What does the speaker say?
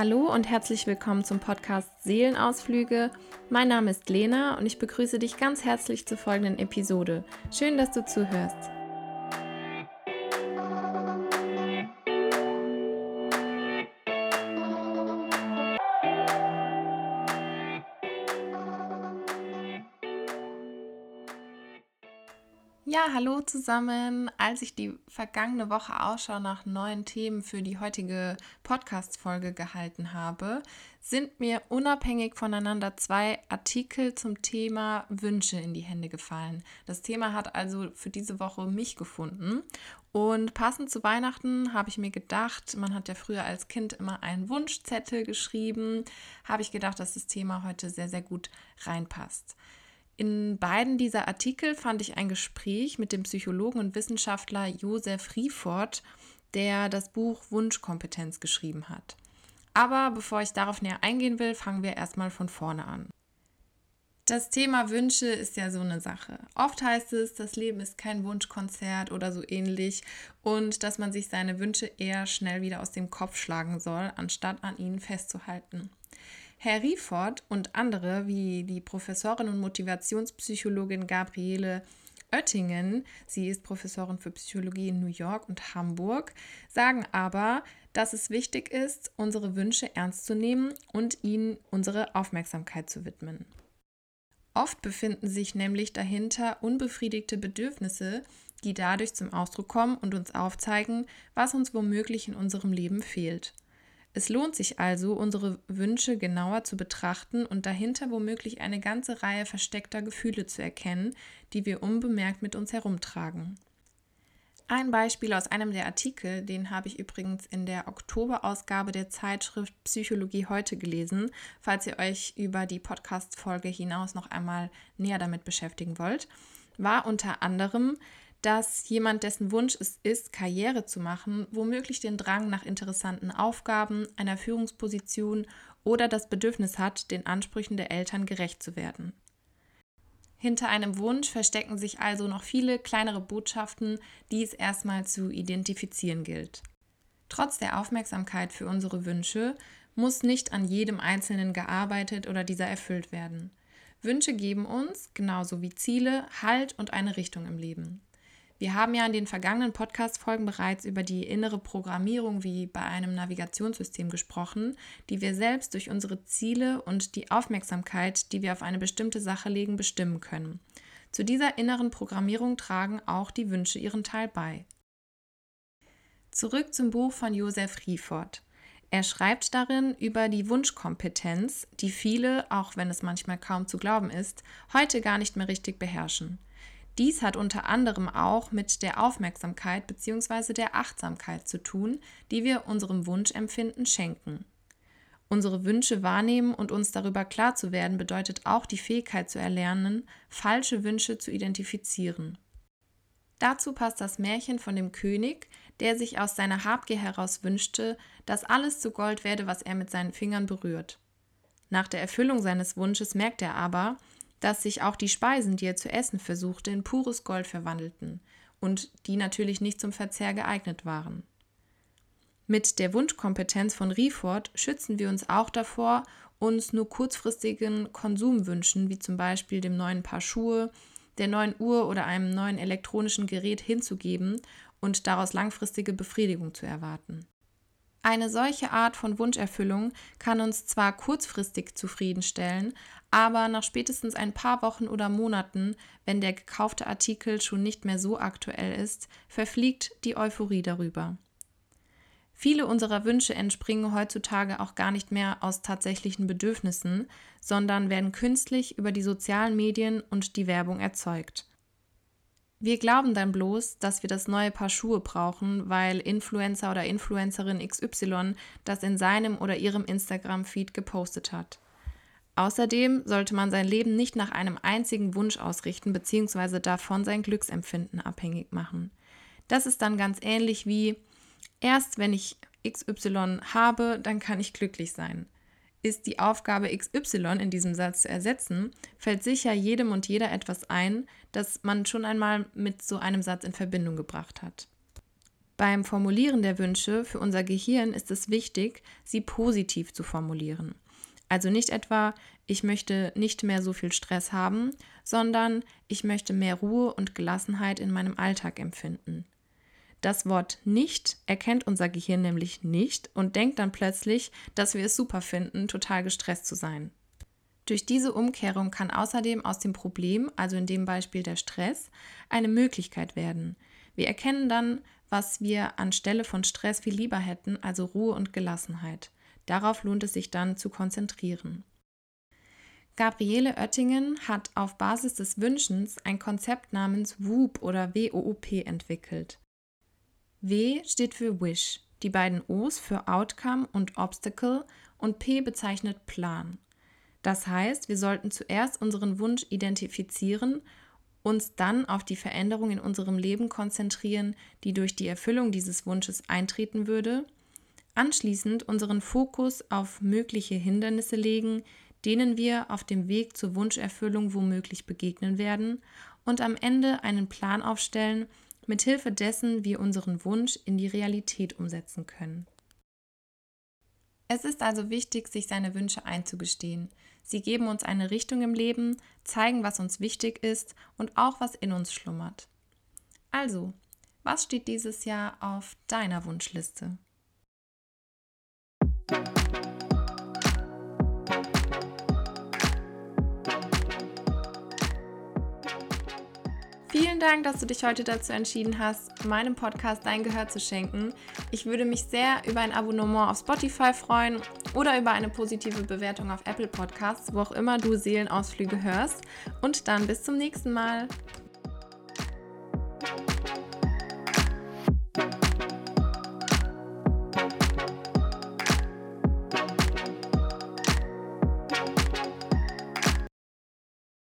Hallo und herzlich willkommen zum Podcast Seelenausflüge. Mein Name ist Lena und ich begrüße dich ganz herzlich zur folgenden Episode. Schön, dass du zuhörst. Ja, hallo zusammen. Als ich die vergangene Woche Ausschau nach neuen Themen für die heutige Podcast-Folge gehalten habe, sind mir unabhängig voneinander zwei Artikel zum Thema Wünsche in die Hände gefallen. Das Thema hat also für diese Woche mich gefunden. Und passend zu Weihnachten habe ich mir gedacht, man hat ja früher als Kind immer einen Wunschzettel geschrieben, habe ich gedacht, dass das Thema heute sehr, sehr gut reinpasst. In beiden dieser Artikel fand ich ein Gespräch mit dem Psychologen und Wissenschaftler Josef Riefort, der das Buch Wunschkompetenz geschrieben hat. Aber bevor ich darauf näher eingehen will, fangen wir erstmal von vorne an. Das Thema Wünsche ist ja so eine Sache. Oft heißt es, das Leben ist kein Wunschkonzert oder so ähnlich und dass man sich seine Wünsche eher schnell wieder aus dem Kopf schlagen soll, anstatt an ihnen festzuhalten. Herr Riefort und andere, wie die Professorin und Motivationspsychologin Gabriele Oettingen, sie ist Professorin für Psychologie in New York und Hamburg, sagen aber, dass es wichtig ist, unsere Wünsche ernst zu nehmen und ihnen unsere Aufmerksamkeit zu widmen. Oft befinden sich nämlich dahinter unbefriedigte Bedürfnisse, die dadurch zum Ausdruck kommen und uns aufzeigen, was uns womöglich in unserem Leben fehlt. Es lohnt sich also, unsere Wünsche genauer zu betrachten und dahinter womöglich eine ganze Reihe versteckter Gefühle zu erkennen, die wir unbemerkt mit uns herumtragen. Ein Beispiel aus einem der Artikel, den habe ich übrigens in der Oktoberausgabe der Zeitschrift Psychologie heute gelesen, falls ihr euch über die Podcast-Folge hinaus noch einmal näher damit beschäftigen wollt, war unter anderem, dass jemand, dessen Wunsch es ist, Karriere zu machen, womöglich den Drang nach interessanten Aufgaben, einer Führungsposition oder das Bedürfnis hat, den Ansprüchen der Eltern gerecht zu werden. Hinter einem Wunsch verstecken sich also noch viele kleinere Botschaften, die es erstmal zu identifizieren gilt. Trotz der Aufmerksamkeit für unsere Wünsche muss nicht an jedem Einzelnen gearbeitet oder dieser erfüllt werden. Wünsche geben uns, genauso wie Ziele, Halt und eine Richtung im Leben. Wir haben ja in den vergangenen Podcast-Folgen bereits über die innere Programmierung wie bei einem Navigationssystem gesprochen, die wir selbst durch unsere Ziele und die Aufmerksamkeit, die wir auf eine bestimmte Sache legen, bestimmen können. Zu dieser inneren Programmierung tragen auch die Wünsche ihren Teil bei. Zurück zum Buch von Josef Riefort. Er schreibt darin über die Wunschkompetenz, die viele, auch wenn es manchmal kaum zu glauben ist, heute gar nicht mehr richtig beherrschen. Dies hat unter anderem auch mit der Aufmerksamkeit bzw. der Achtsamkeit zu tun, die wir unserem Wunschempfinden schenken. Unsere Wünsche wahrnehmen und uns darüber klar zu werden, bedeutet auch die Fähigkeit zu erlernen, falsche Wünsche zu identifizieren. Dazu passt das Märchen von dem König, der sich aus seiner Habgier heraus wünschte, dass alles zu Gold werde, was er mit seinen Fingern berührt. Nach der Erfüllung seines Wunsches merkt er aber, dass sich auch die Speisen, die er zu essen versuchte, in pures Gold verwandelten und die natürlich nicht zum Verzehr geeignet waren. Mit der Wunschkompetenz von Riefort schützen wir uns auch davor, uns nur kurzfristigen Konsumwünschen, wie zum Beispiel dem neuen Paar Schuhe, der neuen Uhr oder einem neuen elektronischen Gerät hinzugeben und daraus langfristige Befriedigung zu erwarten. Eine solche Art von Wunscherfüllung kann uns zwar kurzfristig zufriedenstellen, aber nach spätestens ein paar Wochen oder Monaten, wenn der gekaufte Artikel schon nicht mehr so aktuell ist, verfliegt die Euphorie darüber. Viele unserer Wünsche entspringen heutzutage auch gar nicht mehr aus tatsächlichen Bedürfnissen, sondern werden künstlich über die sozialen Medien und die Werbung erzeugt. Wir glauben dann bloß, dass wir das neue Paar Schuhe brauchen, weil Influencer oder Influencerin XY das in seinem oder ihrem Instagram-Feed gepostet hat. Außerdem sollte man sein Leben nicht nach einem einzigen Wunsch ausrichten bzw. davon sein Glücksempfinden abhängig machen. Das ist dann ganz ähnlich wie, erst wenn ich XY habe, dann kann ich glücklich sein. Ist, die Aufgabe XY in diesem Satz zu ersetzen, fällt sicher jedem und jeder etwas ein, das man schon einmal mit so einem Satz in Verbindung gebracht hat. Beim Formulieren der Wünsche für unser Gehirn ist es wichtig, sie positiv zu formulieren. Also nicht etwa, ich möchte nicht mehr so viel Stress haben, sondern ich möchte mehr Ruhe und Gelassenheit in meinem Alltag empfinden. Das Wort nicht erkennt unser Gehirn nämlich nicht und denkt dann plötzlich, dass wir es super finden, total gestresst zu sein. Durch diese Umkehrung kann außerdem aus dem Problem, also in dem Beispiel der Stress, eine Möglichkeit werden. Wir erkennen dann, was wir anstelle von Stress viel lieber hätten, also Ruhe und Gelassenheit. Darauf lohnt es sich dann zu konzentrieren. Gabriele Oettingen hat auf Basis des Wünschens ein Konzept namens WOOP oder WOOP entwickelt. W steht für Wish, die beiden O's für Outcome und Obstacle und P bezeichnet Plan. Das heißt, wir sollten zuerst unseren Wunsch identifizieren, uns dann auf die Veränderung in unserem Leben konzentrieren, die durch die Erfüllung dieses Wunsches eintreten würde, anschließend unseren Fokus auf mögliche Hindernisse legen, denen wir auf dem Weg zur Wunscherfüllung womöglich begegnen werden, und am Ende einen Plan aufstellen, mithilfe dessen wir unseren Wunsch in die Realität umsetzen können. Es ist also wichtig, sich seine Wünsche einzugestehen. Sie geben uns eine Richtung im Leben, zeigen, was uns wichtig ist und auch was in uns schlummert. Also, was steht dieses Jahr auf deiner Wunschliste? Vielen Dank, dass du dich heute dazu entschieden hast, meinem Podcast dein Gehör zu schenken. Ich würde mich sehr über ein Abonnement auf Spotify freuen oder über eine positive Bewertung auf Apple Podcasts, wo auch immer du Seelenausflüge hörst. Und dann bis zum nächsten Mal.